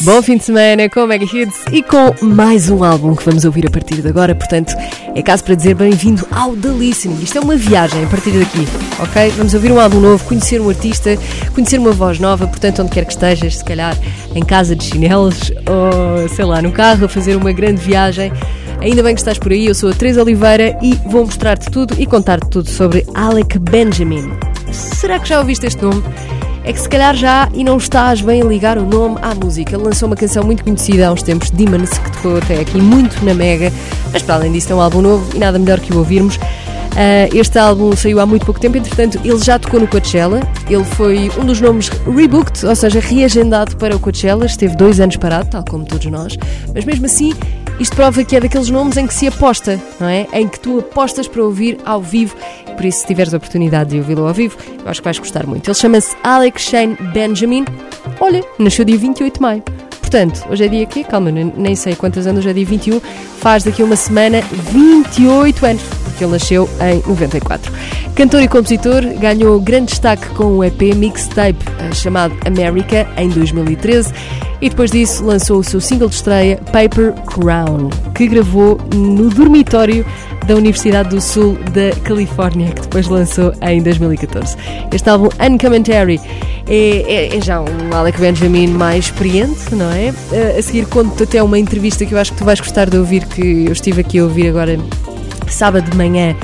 hits. Bom fim de semana com Mega Hits e com mais um álbum que vamos ouvir a partir de agora. Portanto, é caso para dizer bem-vindo ao The Listening. Isto é uma viagem a partir daqui, ok? Vamos ouvir um álbum novo, conhecer um artista, conhecer uma voz nova. Portanto, onde quer que estejas, se calhar em casa de chinelos ou sei lá, no carro, a fazer uma grande viagem. Ainda bem que estás por aí, eu sou a Teresa Oliveira e vou mostrar-te tudo e contar-te tudo sobre Alec Benjamin. Será que já ouviste este nome? É que se calhar já e não estás bem a ligar o nome à música. Ele lançou uma canção muito conhecida há uns tempos, Demons, que tocou até aqui muito na Mega, mas para além disso é um álbum novo e nada melhor que o ouvirmos. Uh, este álbum saiu há muito pouco tempo, entretanto, ele já tocou no Coachella. Ele foi um dos nomes rebooked, ou seja, reagendado para o Coachella. Esteve dois anos parado, tal como todos nós, mas mesmo assim, isto prova que é daqueles nomes em que se aposta, não é? Em que tu apostas para ouvir ao vivo. Por isso, se tiveres a oportunidade de ouvi-lo ao vivo, eu acho que vais gostar muito. Ele chama-se Alex Shane Benjamin. Olha, nasceu dia 28 de maio. Portanto, hoje é dia quê? Calma, nem sei quantos anos, hoje é dia 21. Faz daqui a uma semana 28 anos, porque ele nasceu em 94. Cantor e compositor, ganhou grande destaque com o EP mixtape eh, chamado America em 2013 e depois disso lançou o seu single de estreia Paper Crown, que gravou no dormitório da Universidade do Sul da Califórnia, que depois lançou em 2014. Este álbum Uncommentary é, é, é já um Alec Benjamin mais experiente, não é? Eh, a seguir conto até uma entrevista que eu acho que tu vais gostar de ouvir, que eu estive aqui a ouvir agora sábado de manhã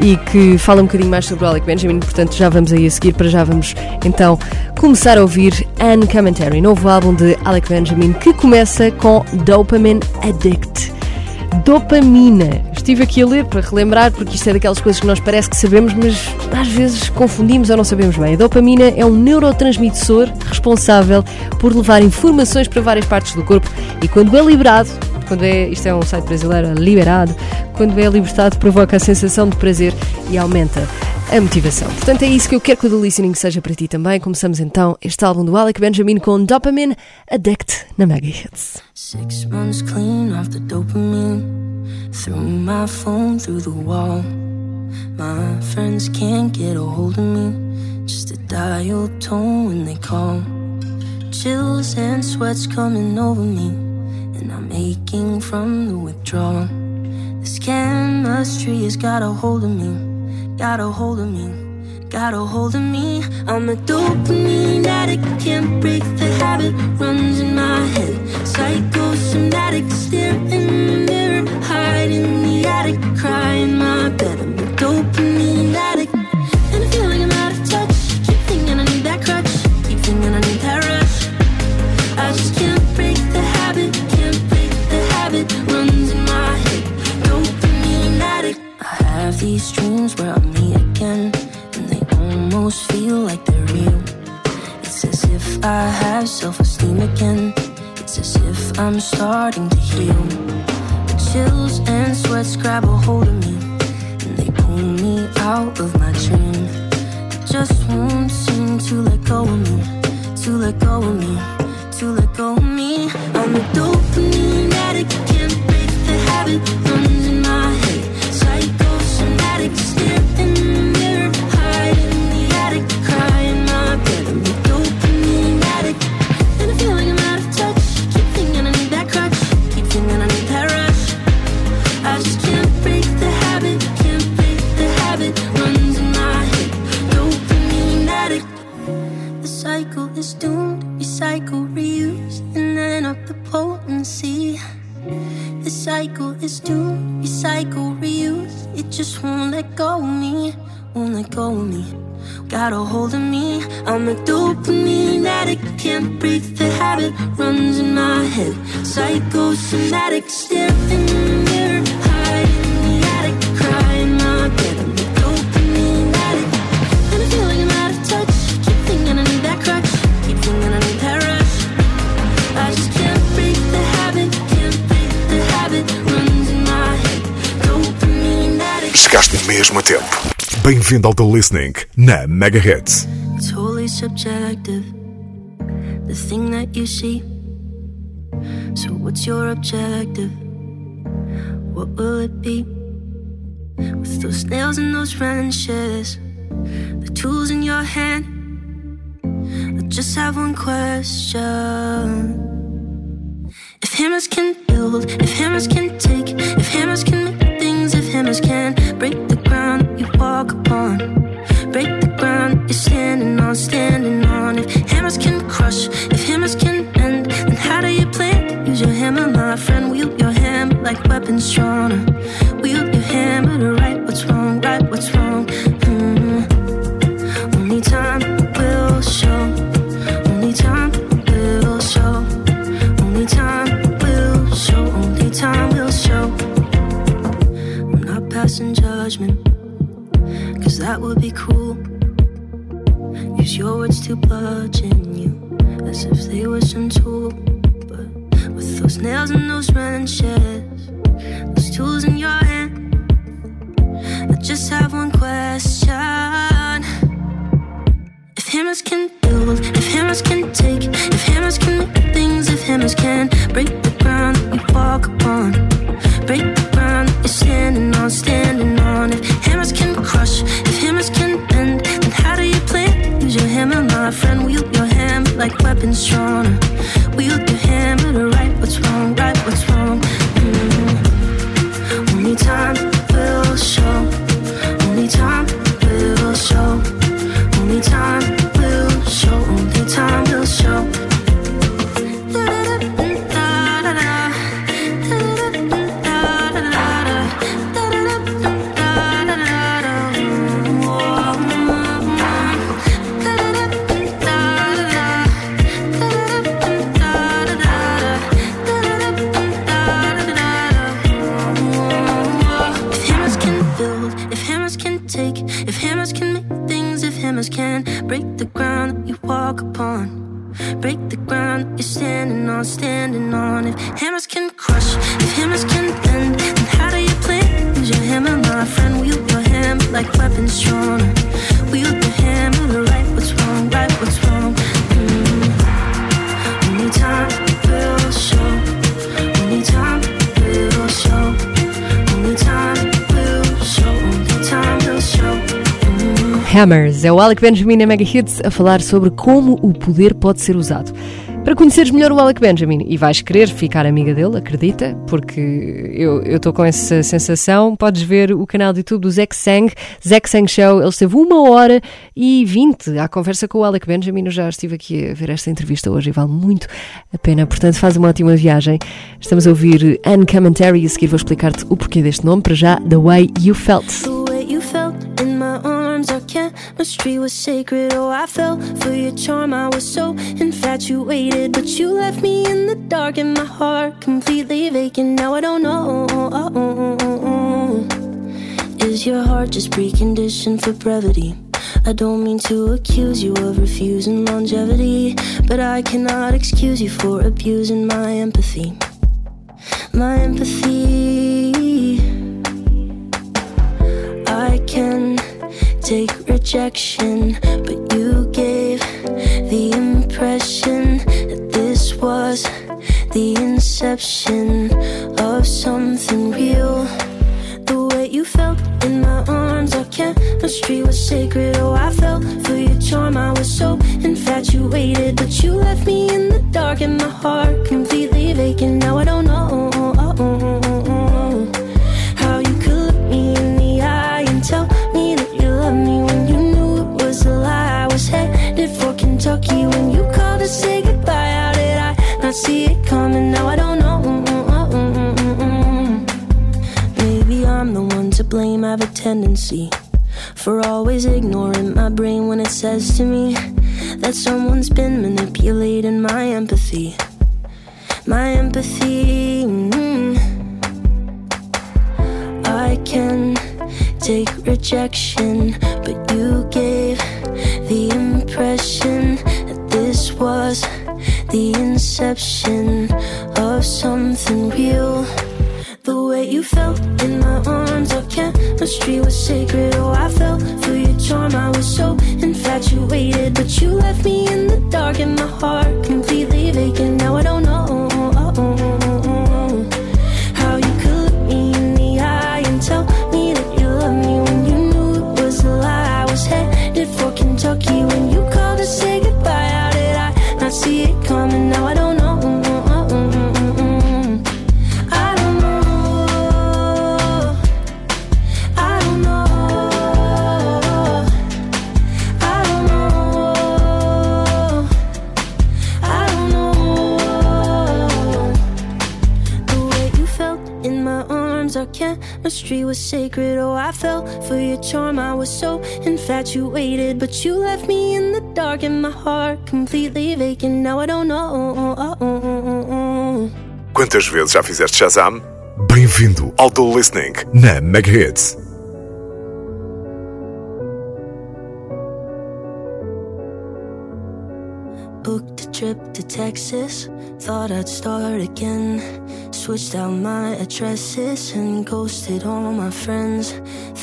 e que fala um bocadinho mais sobre o Alec Benjamin, portanto já vamos aí a seguir, para já vamos então começar a ouvir Uncommentary, novo álbum de Alec Benjamin que começa com Dopamine Addict. Dopamina. Estive aqui a ler para relembrar, porque isto é daquelas coisas que nós parece que sabemos, mas às vezes confundimos ou não sabemos bem. A dopamina é um neurotransmissor responsável por levar informações para várias partes do corpo e quando é liberado, quando é, isto é um site brasileiro, é liberado, quando é libertado provoca a sensação de prazer e aumenta a motivação. Portanto, é isso que eu quero que o The Listening seja para ti também. Começamos então este álbum do Alec Benjamin com Dopamine Addict na Mega Hits. Six months clean off the dopamine. Threw my phone through the wall. My friends can't get a hold of me. Just a dial tone when they call. Chills and sweats coming over me. I'm aching from the withdrawal. This chemistry has got a hold of me. got a hold of me, got a hold of me. I'm a dopamine addict, can't break the habit, runs in my head. Psychosomatic, stare in the mirror, hide in the attic, cry in my bed. I'm a dopamine Got a hold of me. I'm a dopamine addict. Can't break the habit. Runs in my head. Psychosomatic. Stare in the mirror. Hide in the attic. Cry in my bed. I'm a dopamine addict. And I feel like I'm out of touch. Keep thinking I need that crutch. Keep thinking I need that rush. I just can't break the habit. Can't break the habit. Runs in my head. Dopamine addict. Chegaste mesmo a tempo. Bem-vindo ao The Listening na Mega Hits. It's wholly subjective, the thing that you see. So, what's your objective? What will it be? With those nails and those wrenches, the tools in your hand. I just have one question. If hammers can build, if hammers can take, if hammers can make things, if hammers can break the ground you walk upon, break the ground you're standing on, standing on. If hammers can crush, if hammers can bend, then how do you plan to use your hammer, my friend? Wield your hammer like weapons drawn. O Alec Benjamin na Mega Hits a falar sobre como o poder pode ser usado. Para conheceres melhor o Alec Benjamin e vais querer ficar amiga dele, acredita, porque eu estou com essa sensação, podes ver o canal de YouTube do Zack Sang, Zack Sang Show, ele esteve uma hora e vinte à conversa com o Alec Benjamin, eu já estive aqui a ver esta entrevista hoje e vale muito a pena, portanto faz uma ótima viagem. Estamos a ouvir Uncommentary e a seguir vou explicar-te o porquê deste nome, para já, The Way You Felt. Our chemistry was sacred. Oh, I fell for your charm. I was so infatuated, but you left me in the dark, and my heart completely vacant. Now I don't know. Is your heart just preconditioned for brevity? I don't mean to accuse you of refusing longevity, but I cannot excuse you for abusing my empathy. My empathy. I can take rejection, but you gave the impression that this was the inception of something real. The way you felt in my arms, our chemistry was sacred. Oh, I fell for your charm. I was so infatuated, but you left me in the dark, and my heart completely vacant. Now I don't know tendency for always ignoring my brain when it says to me that someone's been manipulating my empathy. My empathy. mm. I can take rejection, but you gave the impression that this was the inception of something real. The way you felt in my arms, our chemistry was sacred. Oh, I fell for your charm. I was so infatuated, but you left me in the dark and my heart completely vacant. Now I don't know charm. I was so infatuated, but you left me in the dark and my heart completely vacant. Now I don't know. Quantas vezes já fizeste Shazam? Bem-vindo ao The Listening na Mega Hits. Booked a trip to Texas, thought I'd start again. Switched out my addresses and ghosted all my friends.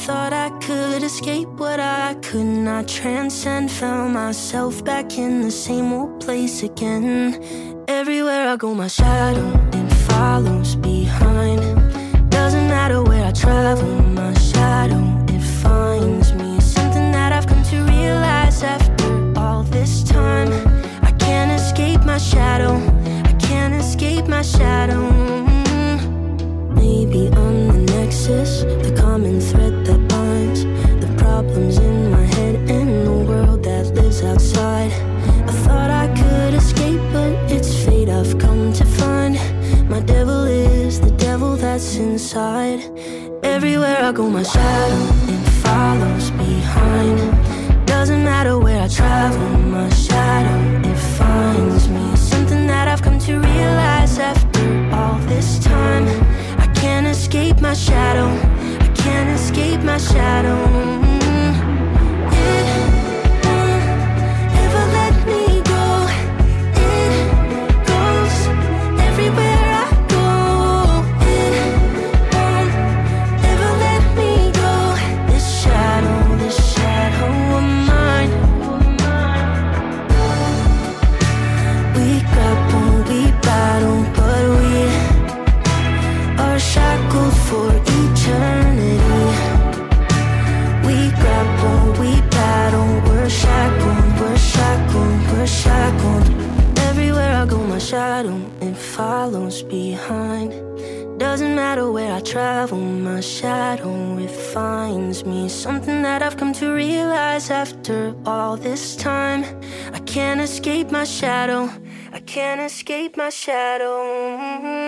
Thought I could escape what I could not transcend. Found myself back in the same old place again. Everywhere I go, my shadow it follows behind. Doesn't matter where I travel, my shadow it finds me. Something that I've come to realize after all this time. I can't escape my shadow. I can't escape my shadow. Mm-hmm. Maybe I'm the nexus, the common thread problems in my head and the world that lives outside. I thought I could escape, but it's fate I've come to find. My devil is the devil that's inside. Everywhere I go, my shadow it follows behind. Doesn't matter where I travel, my shadow it finds me. Something that I've come to realize after all this time. I can't escape my shadow. I can't escape my shadow. All this time. I can't escape my shadow. I can't escape my shadow. Mm-hmm.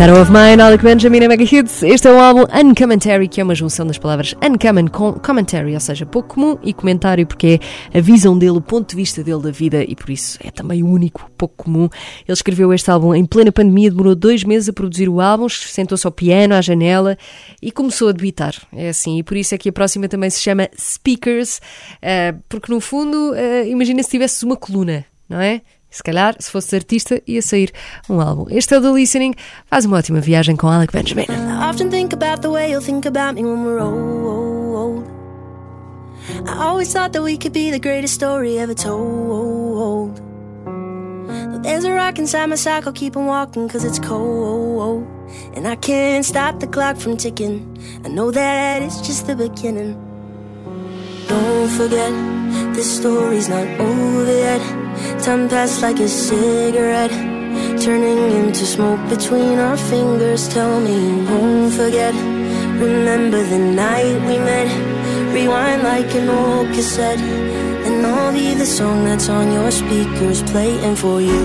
Shadow of Mine, Alec Benjamin, Mega Hits. Este é o álbum Uncommentary, que é uma junção das palavras uncommon com commentary, ou seja, pouco comum, e comentário, porque é a visão dele, o ponto de vista dele da vida, e por isso é também único, pouco comum. Ele escreveu este álbum em plena pandemia, demorou dois meses a produzir o álbum, sentou-se ao piano, à janela, e começou a debitar. É assim, e por isso é que a próxima também se chama Speakers, eh, porque no fundo, eh, imagina se tivesses uma coluna, não é? Se calhar, se fosse artista, ia sair um álbum. Este é o The Listening. Faz uma ótima viagem com Alec Benjamin. I often think about the way think about me when we're old. I always thought that we could be the greatest story ever told. There's a rock inside my keep on walking cause it's cold. And I can't stop the clock from ticking. I know that it's just the beginning. Don't forget, this story's not over yet. Time passed like a cigarette, turning into smoke between our fingers. Tell me you won't forget. Remember the night we met. Rewind like an old cassette, and I'll be the song that's on your speakers, playing for you,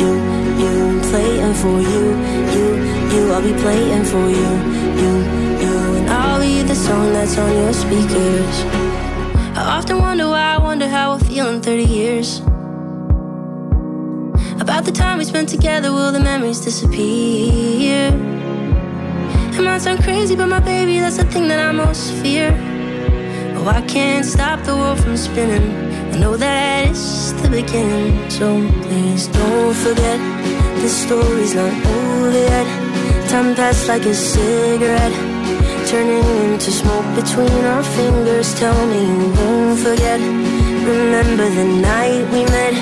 you, you, playing for you, you, you. I'll be playing for you, you, you, and I'll be the song that's on your speakers. I often wonder why I wonder how I'll feel in 30 years. About the time we spent together, will the memories disappear? It might sound crazy, but my baby, that's the thing that I most fear. Oh, I can't stop the world from spinning. I know that it's the beginning, so please don't forget this story's not over yet. Time passed like a cigarette turning into smoke between our fingers. Tell me you won't forget. Remember the night we met.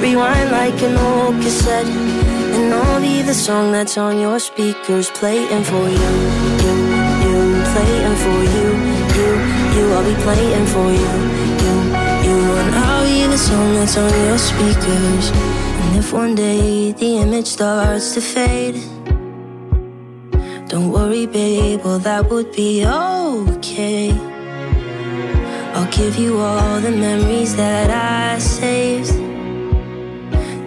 Rewind like an old cassette, and I'll be the song that's on your speakers, playing for you, you, you, playing for you, you, you. I'll be playing for you, you, you, and I'll be the song that's on your speakers. And if one day the image starts to fade. Don't worry, babe, well, that would be okay. I'll give you all the memories that I saved.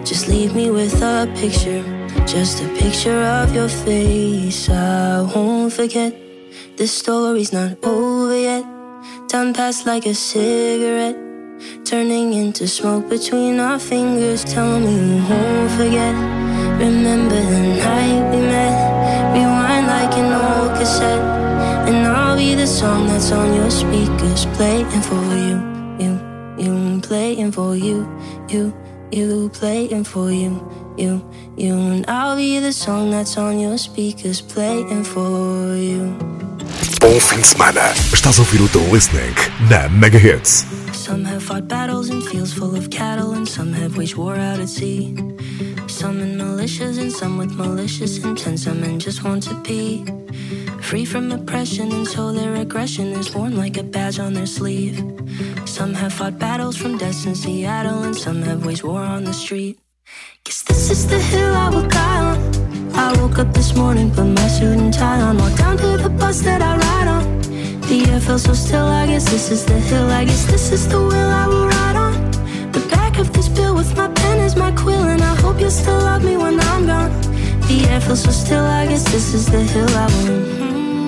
Just leave me with a picture, just a picture of your face. I won't forget. This story's not over yet. Time passed like a cigarette, turning into smoke between our fingers. Tell me you won't forget. Remember the night we met. Rewind cassette, and I'll be the song that's on your speakers, playing for you, you, you, playing for you, you, you, playing for you, you, you, and I'll be the song that's on your speakers, playing for you. Bom fim de semana. Estás a ouvir o The Listening na Mega Hits. Some have fought battles in fields full of cattle, and some have waged war out at sea. Some in militias, and some with malicious intent. Some men just want to be free from oppression, and so their aggression is worn like a badge on their sleeve. Some have fought battles from deaths in Seattle, and some have waged war on the street. Guess this is the hill I will die on. I woke up this morning, put my suit and tie on, walked down to the bus that I ride on. The air felt so still, I guess this is the hill, I guess this is the will I will ride on. The back of this bill with my pen is my quill, and I hope you still love me when I'm gone. The air feels so still, I guess this is the hill I will. Mm-hmm.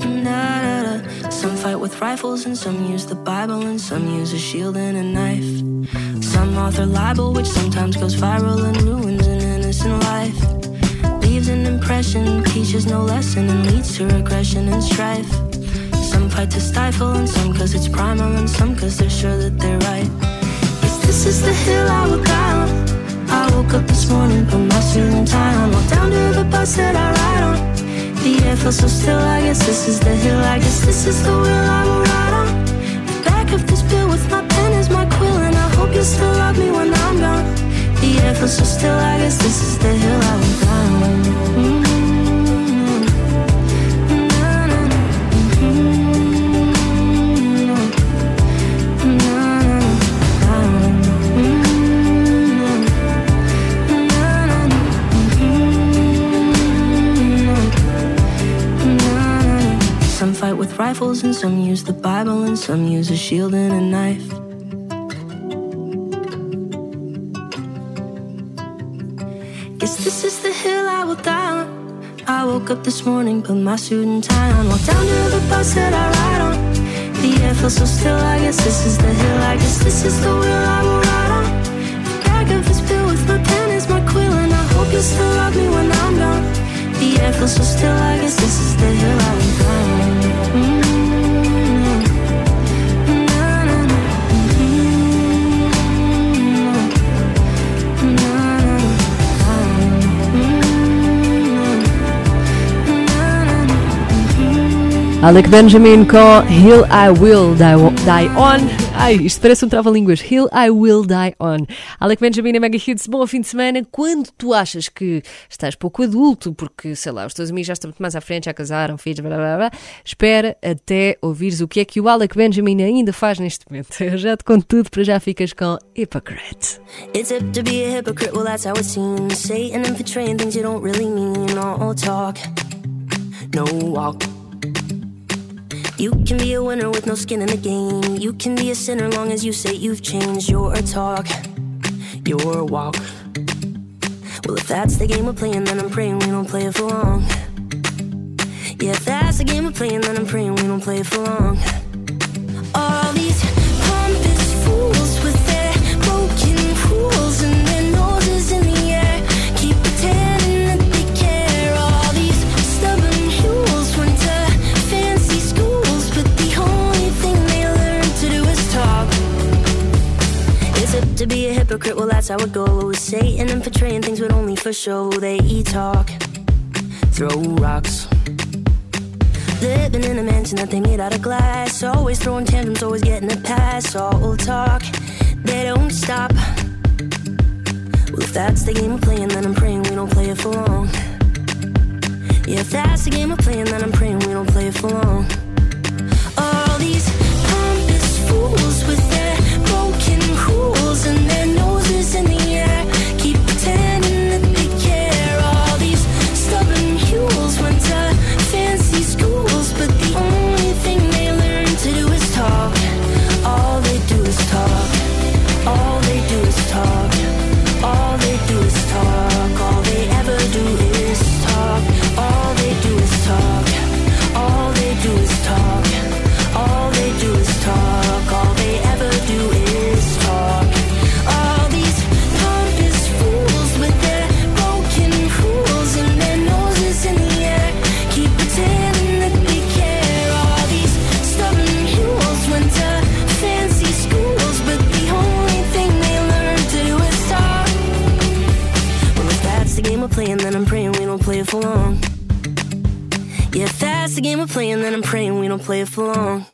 Mm-hmm. Some fight with rifles and some use the Bible and some use a shield and a knife. Some author libel, which sometimes goes viral and ruins an innocent life. Leaves an impression, teaches no lesson, and leads to regression and strife. Some fight to stifle, and some cause it's primal, and some cause they're sure that they're right. Yes, this is the hill I will die on. I woke up this morning, put my suit and tie on, walked down to the bus that I ride on. The air feels so still, I guess this is the hill, I guess this is the wheel I will ride on. The back of this bill with my pen is my quill, hope you still love me when I'm gone. The air feels so still, I guess this is the hill I die on. Some fight with rifles and some use the Bible and some use a shield and a knife. Woke up this morning, put my suit and tie on, walked down to the bus that I ride on. The air feels so still, I guess this is the hill, I guess this is the wheel I will ride on. The back of this bill with my pen is my quill, and I hope you still love me when I'm gone. The air feels so still, I guess this is the hill I will die on. Alec Benjamin com Hill I Will Die, On. Ai, isto parece um trava-línguas. Hill I Will Die On. Alec Benjamin é mega hits. Bom fim de semana. Quando tu achas que estás pouco adulto, porque, sei lá, os teus amigos já estão muito mais à frente, já casaram, filhos, blá blá blá, espera até ouvires o que é que o Alec Benjamin ainda faz neste momento. Eu já te conto tudo, para já ficas com Hypocrite. It's to be a hypocrite, well, that's how it seems. And things you don't really mean. All talk, no walk. You can be a winner with no skin in the game. You can be a sinner long as you say you've changed your talk, your walk. Well, if that's the game we're playing, then I'm praying we don't play it for long. Yeah, if that's the game we're playing, then I'm praying we don't play it for long. Hypocrite, well, that's how it goes. Satan and portraying things, but only for show. They talk, throw rocks. Living in a mansion that they made out of glass. Always throwing tantrums, always getting a pass. All talk, they don't stop. Well, if that's the game we're playing, then I'm praying we don't play it for long. Yeah, if that's the game we're playing, then I'm praying we don't play it for long. Don't play it for long. Yeah, if that's the game we're playing, then I'm praying we don't play it for long.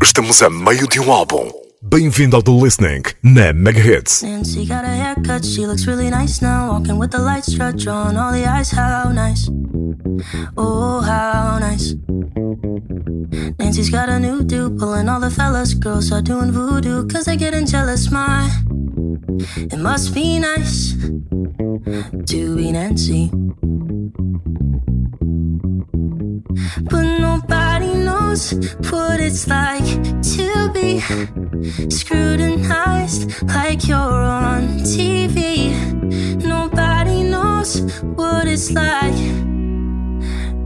Estamos a meio de um álbum. Bem-vindo ao The Listening na Mega Hits. Nancy got a haircut, she looks really nice now. Walking with the light strut, drawing all the eyes, how nice. Oh, how nice. Nancy's got a new dude, pulling all the fellas. Girls are doing voodoo, cause they're getting jealous. My, it must be nice to be Nancy. But nobody knows what it's like to be scrutinized like you're on TV. Nobody knows what it's like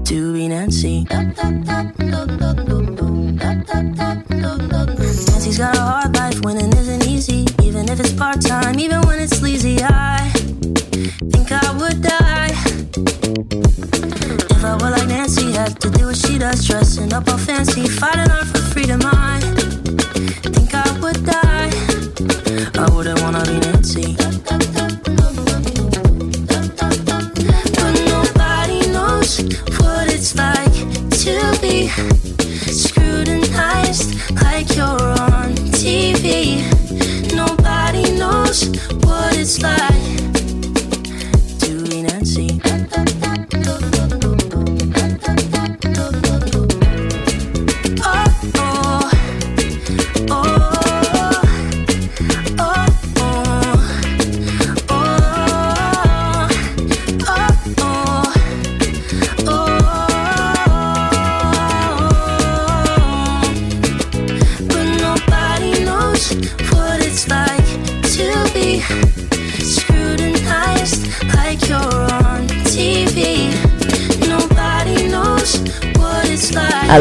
to be Nancy. Nancy's got a hard life, winning isn't easy, even if it's part time, even when it's sleazy. I think I would die. If I were like Nancy, had to do what she does, dressing up all fancy, fighting hard for freedom. I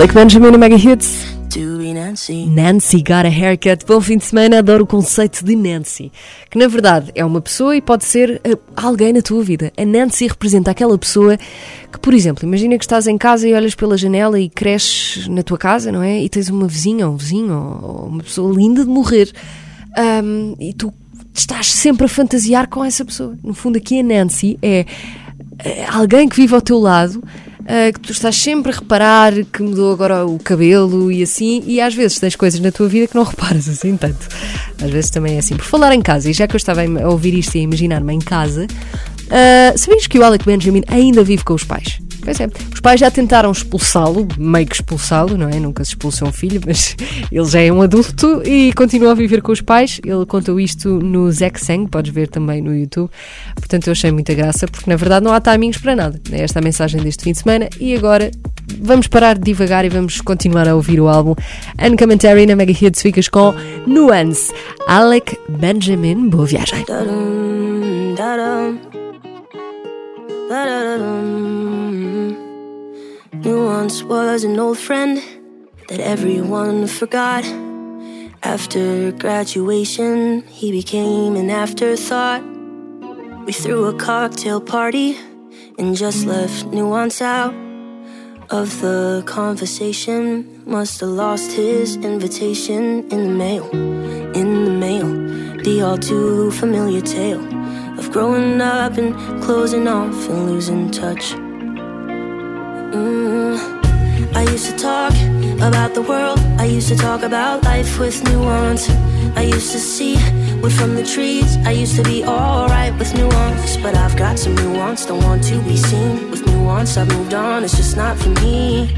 Alec Benjamin e Mega Hits. to be Nancy. Nancy got a haircut. Bom fim de semana, adoro o conceito de Nancy. Que na verdade é uma pessoa e pode ser eh, alguém na tua vida. A Nancy representa aquela pessoa que, por exemplo, imagina que estás em casa e olhas pela janela e cresces na tua casa, não é? E tens uma vizinha ou um vizinho ou uma pessoa linda de morrer. Ahm, e tu estás sempre a fantasiar com essa pessoa. No fundo, aqui a Nancy é eh, alguém que vive ao teu lado, eh, que tu estás sempre a reparar que mudou agora o cabelo e assim, e às vezes tens coisas na tua vida que não reparas assim tanto. Às vezes também é assim. Por falar em casa, e já que eu estava a ouvir isto e a imaginar-me em casa, uh, sabias que o Alec Benjamin ainda vive com os pais? Pois é, os pais já tentaram expulsá-lo, meio que expulsá-lo, não é? Nunca se expulsa um filho, mas ele já é um adulto e continua a viver com os pais. Ele contou isto no Zack Sang, podes ver também no YouTube. Portanto, eu achei muita graça, porque na verdade não há timings para nada. É esta a mensagem deste fim de semana. E agora vamos parar de divagar e vamos continuar a ouvir o álbum Uncommentary na Mega Hits. Ficas com Nuance. Alec Benjamin, boa viagem. Nuance was an old friend that everyone forgot. After graduation, he became an afterthought. We threw a cocktail party and just left Nuance out of the conversation. Must have lost his invitation in the mail, in the mail. The all too familiar tale of growing up and closing off and losing touch. Mm. I used to talk about the world. I used to talk about life with nuance. I used to see wood from the trees. I used to be alright with nuance. But I've got some nuance, don't want to be seen with nuance. I've moved on, it's just not for me.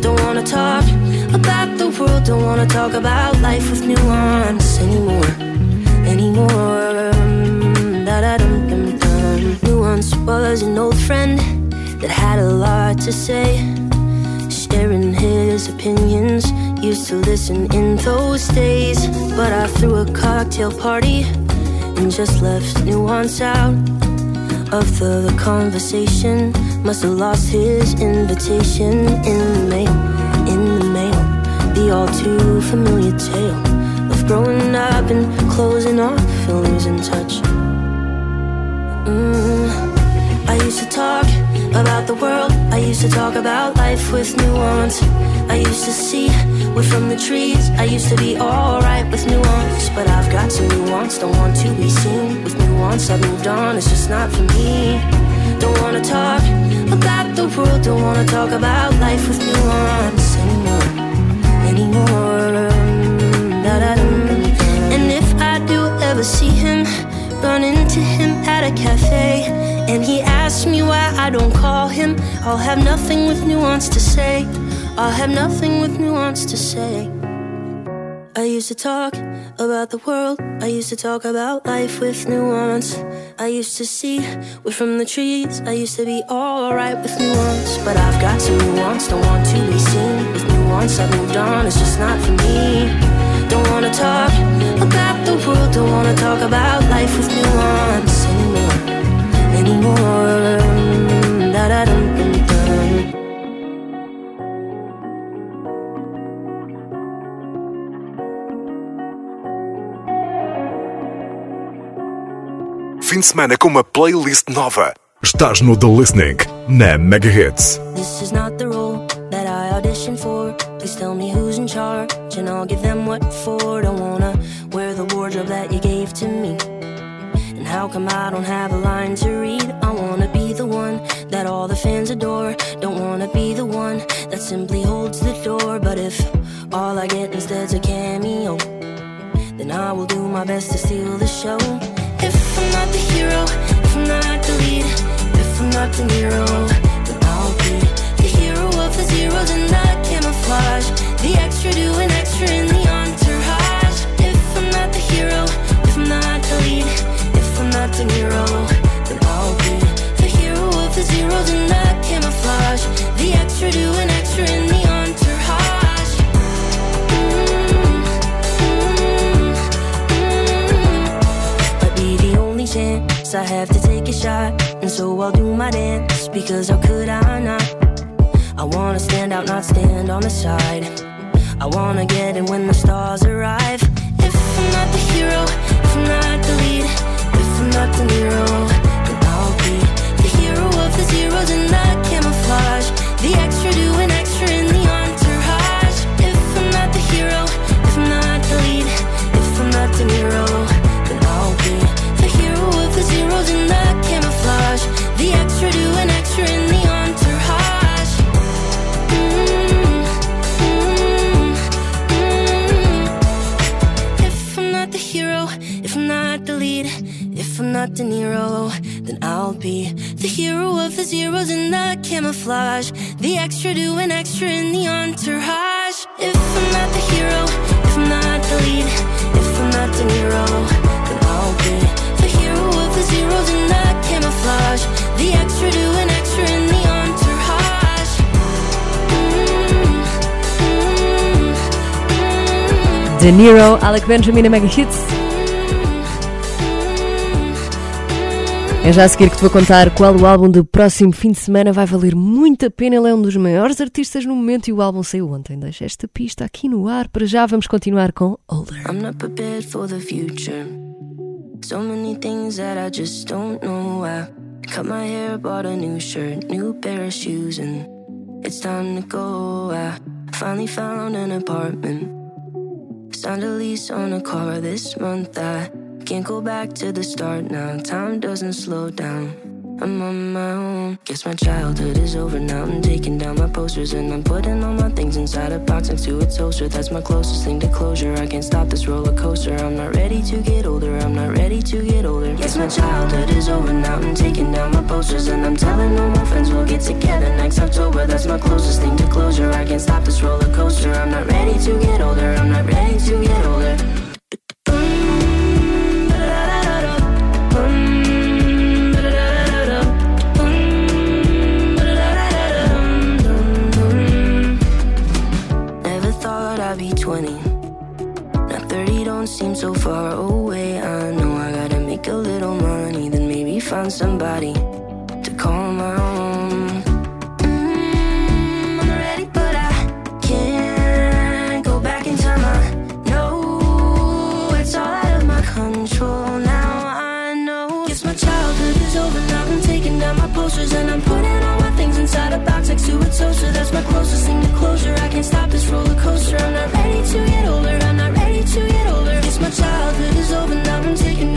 Don't wanna talk about the world, don't wanna talk about life with nuance anymore. Anymore. Mm. Nuance was an old friend that had a lot to say sharing his opinions. Used to listen in those days, but I threw a cocktail party and just left nuance out of the conversation. Must have lost his invitation in the mail, in the mail. The all too familiar tale of growing up and closing off and losing touch. Mm. I used to talk about the world. I used to talk about life with nuance. I used to see wood from the trees. I used to be alright with nuance. But I've got some nuance, don't want to be seen with nuance. nuance. I've moved on, it's just not for me. Don't wanna talk about the world, don't wanna talk about life with nuance anymore, anymore. And if I do ever see him, run into him at a cafe, and he asks me why I don't call him, I'll have nothing with nuance to say. I'll have nothing with nuance to say. I used to talk about the world. I used to talk about life with nuance. I used to see we're from the trees. I used to be alright with nuance. But I've got some nuance, don't want to be seen with nuance. I've moved on, it's just not for me. Don't wanna talk about the world, don't wanna talk about Fim de semana com uma playlist nova. Estás no The Listening, na Mega Hits. This is not the role that I auditioned for. Please tell me who's in charge, and I'll give them what for. Don't wanna wear the wardrobe that you gave to me. And how come I don't have a line to read? I wanna be the one that all the fans adore. Don't wanna be the one that simply holds the door. But if all I get instead's a cameo, then I will do my best to steal the show. Hero, if I'm not the lead, if I'm not De Niro, then I'll be the hero of the zeros and the camouflage. The extra doing extra in the entourage. If I'm not the hero, if I'm not the lead, if I'm not De Niro, then I'll be the hero of the zeros and the camouflage. The extra so I'll do my dance because how could I not? I wanna stand out, not stand on the side. I wanna get in when the stars arrive. If I'm not the hero, if I'm not the lead, if I'm not De Niro, then I'll be the hero of the zeros and the camouflage. The extra doing extra in the entourage. If I'm not the hero, if I'm not the lead, if I'm not De Niro, then I'll be the hero of the zeros and the camouflage. The extra doing extra in the entourage. Mm, mm, mm. If I'm not the hero, if I'm not the lead, if I'm not De Niro, then I'll be the hero of the zeros and the camouflage. The extra doing extra in the entourage. If I'm not the hero, if I'm not the lead, if I'm not De Niro, De Niro, Alec Benjamin na Mega Hits. É já a seguir que te vou contar qual o álbum do próximo fim de semana vai valer muito a pena. Ele é um dos maiores artistas no momento e o álbum saiu ontem. Deixa esta pista aqui no ar. Para já vamos continuar com Older. I'm not prepared for the future. So many things that I just don't know. I cut my hair, bought a new shirt, new pair of shoes, and it's time to go. I finally found an apartment. Signed a lease on a car this month. I can't go back to the start now. Time doesn't slow down. I'm on my own. Guess my childhood is over now. I'm taking down my posters and I'm putting all my things inside a box next to a toaster. That's my closest thing to closure. I can't stop this roller coaster. I'm not ready to get older. I'm not ready to get older. Guess my childhood is over now. I'm taking down my posters and I'm telling all my friends we'll get together next October. That's my closest thing to closure. I can't stop this roller somebody to call my own. Mm, I'm ready, but I can't go back in time. I know it's all out of my control now. I know. Guess my childhood is over now. I'm taking down my posters and I'm putting all my things inside a box next to a toaster. That's my closest thing to closure. I can't stop this roller coaster. I'm not ready to get older.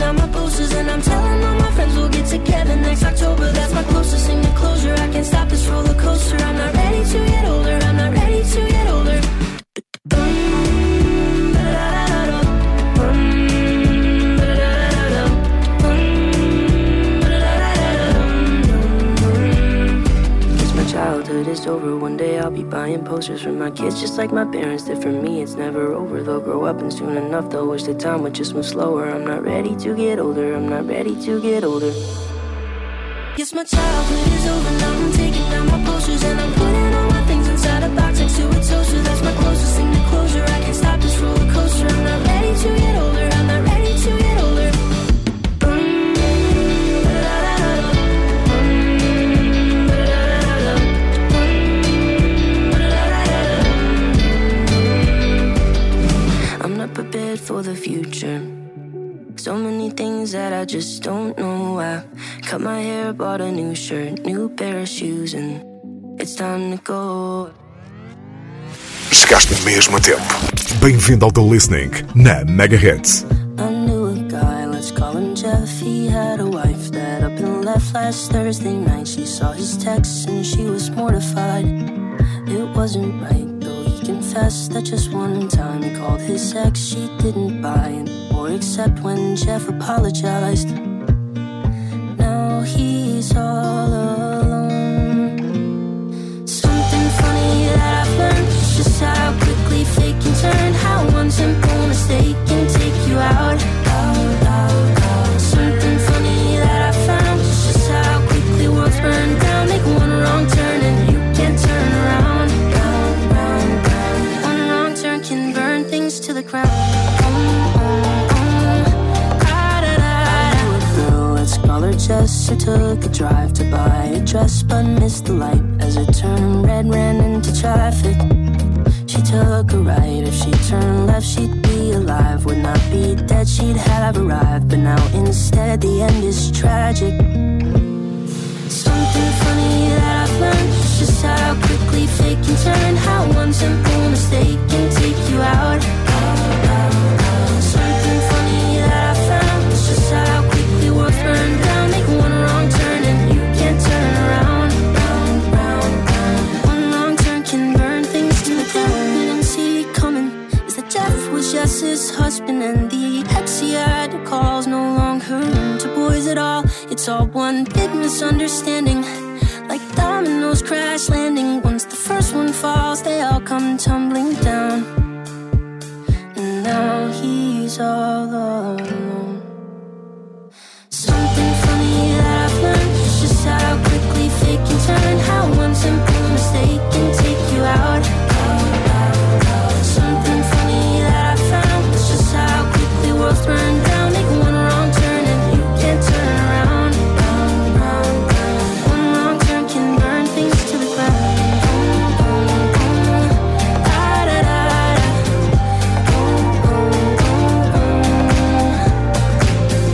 I'm taking out my posters and I'm telling all my friends we'll get together next October. That's my closest thing to closure. I can't stop this roller coaster. I'm not ready to get older. I'm not ready to get older. My childhood over. One day I'll be buying posters for my kids, just like my parents did for me. It's never over. They'll grow up, and soon enough they'll wish the time would just move slower. I'm not ready to get older. I'm not ready to get older. Yes, my childhood is over now. I'm taking down my posters and I'm putting all my things inside a box next to a toaster. That's my closest thing to closure. I can't stop this roller coaster. I'm not ready to get older. I'm not ready prepared for the future. So many things that I just don't know. I cut my hair, bought a new shirt, new pair of shoes, and it's time to go. Chegaste mesmo a tempo. Bem-vindo ao The Listening na Mega Hits. I knew a guy, let's call him Jeff. He had a wife that up and left last Thursday night. She saw his texts and she was mortified. It wasn't right, confessed that just one time he called his ex. She didn't buy it or accept when Jeff apologized. Now he's all alone. Something funny that I've learned is just how quickly fate can turn. How one simple mistake can take you out, who took a drive to buy a dress but missed the light as it turned red, ran into traffic. She took a right, if she turned left, she'd be alive. Would not be dead, she'd have arrived. But now instead, the end is tragic. Something funny that I've learned is just how quickly fate can turn. How one simple mistake can take you out, one big misunderstanding. Like dominoes crash landing. Once the first one falls, they all come tumbling down. And now he's all alone.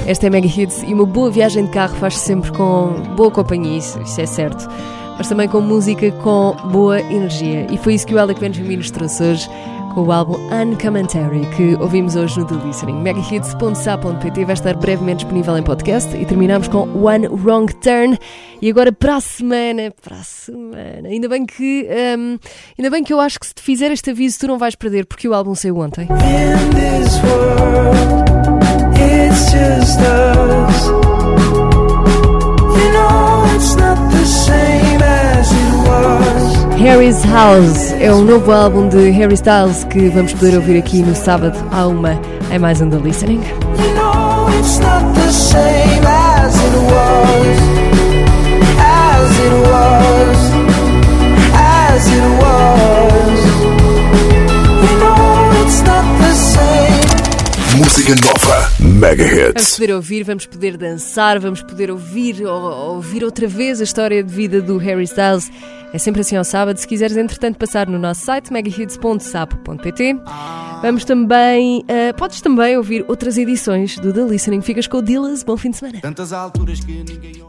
Esta é Mega Hits e uma boa viagem de carro faz sempre com boa companhia, isso, isso é certo. Mas também com música com boa energia. E foi isso que o Alec Benjamin nos trouxe hoje com o álbum Uncommentary, que ouvimos hoje no The Listening. megahits.sa.pt vai estar brevemente disponível em podcast e terminamos com One Wrong Turn. E agora para a semana, para a semana. Ainda bem que, hum, ainda bem que eu acho que se te fizer este aviso tu não vais perder, porque o álbum saiu ontem. Harry's House é o novo álbum de Harry Styles que vamos poder ouvir aqui no sábado à uma. Em mais um The Listening. You know Música nova. Mega Vamos Hits. poder ouvir, vamos poder dançar, vamos poder ouvir ou, ouvir outra vez a história de vida do Harry Styles. É sempre assim ao sábado. Se quiseres, entretanto, passar no nosso site megahits.sapo.pt. Vamos também, eh, podes também ouvir outras edições do The Listening. Ficas com o Dillas. Bom fim de semana. Tantas alturas que ninguém ouve.